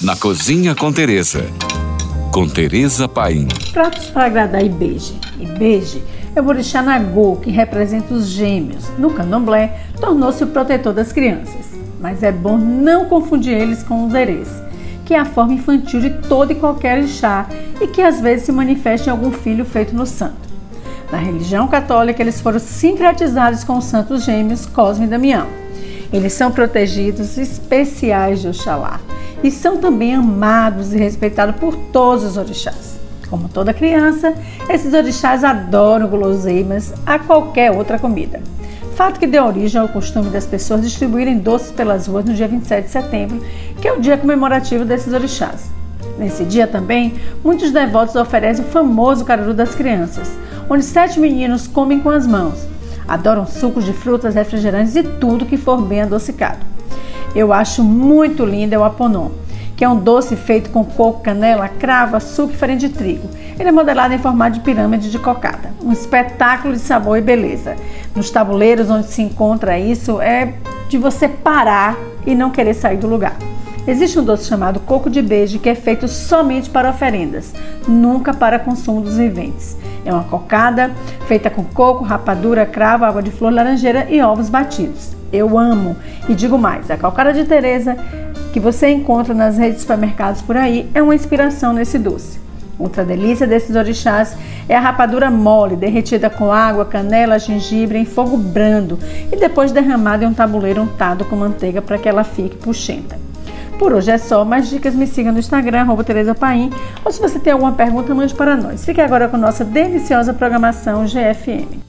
Na Cozinha com Teresa. Com Teresa Paim. Pratos para agradar Ibeje. Ibeje é o orixá Nagô, que representa os gêmeos. No candomblé, tornou-se o protetor das crianças. Mas é bom não confundir eles com os erês, que é a forma infantil de todo e qualquer orixá e que às vezes se manifesta em algum filho feito no santo. Na religião católica, eles foram sincretizados com os santos gêmeos Cosme e Damião. Eles são protegidos especiais de Oxalá e são também amados e respeitados por todos os orixás. Como toda criança, esses orixás adoram guloseimas a qualquer outra comida. Fato que deu origem ao costume das pessoas distribuírem doces pelas ruas no dia 27 de setembro, que é o dia comemorativo desses orixás. Nesse dia também, muitos devotos oferecem o famoso caruru das crianças, onde sete meninos comem com as mãos, Adoram sucos de frutas, refrigerantes e tudo que for bem adocicado. Eu acho muito lindo é o aponon, que é um doce feito com coco, canela, cravo, açúcar e farinha de trigo. Ele é modelado em formato de pirâmide de cocada. Um espetáculo de sabor e beleza. Nos tabuleiros onde se encontra isso é de você parar e não querer sair do lugar. Existe um doce chamado coco de beijo que é feito somente para oferendas, nunca para consumo dos viventes. É uma cocada feita com coco, rapadura, cravo, água de flor, laranjeira e ovos batidos. Eu amo e digo mais, a cocada de Teresa que você encontra nas redes de supermercados por aí é uma inspiração nesse doce. Outra delícia desses orixás é a rapadura mole, derretida com água, canela, gengibre em fogo brando e depois derramada em um tabuleiro untado com manteiga para que ela fique puxenta. Por hoje é só. Mais dicas me siga no Instagram, arroba Tereza Paim. Ou se você tem alguma pergunta, mande para nós. Fique agora com nossa deliciosa programação GFM.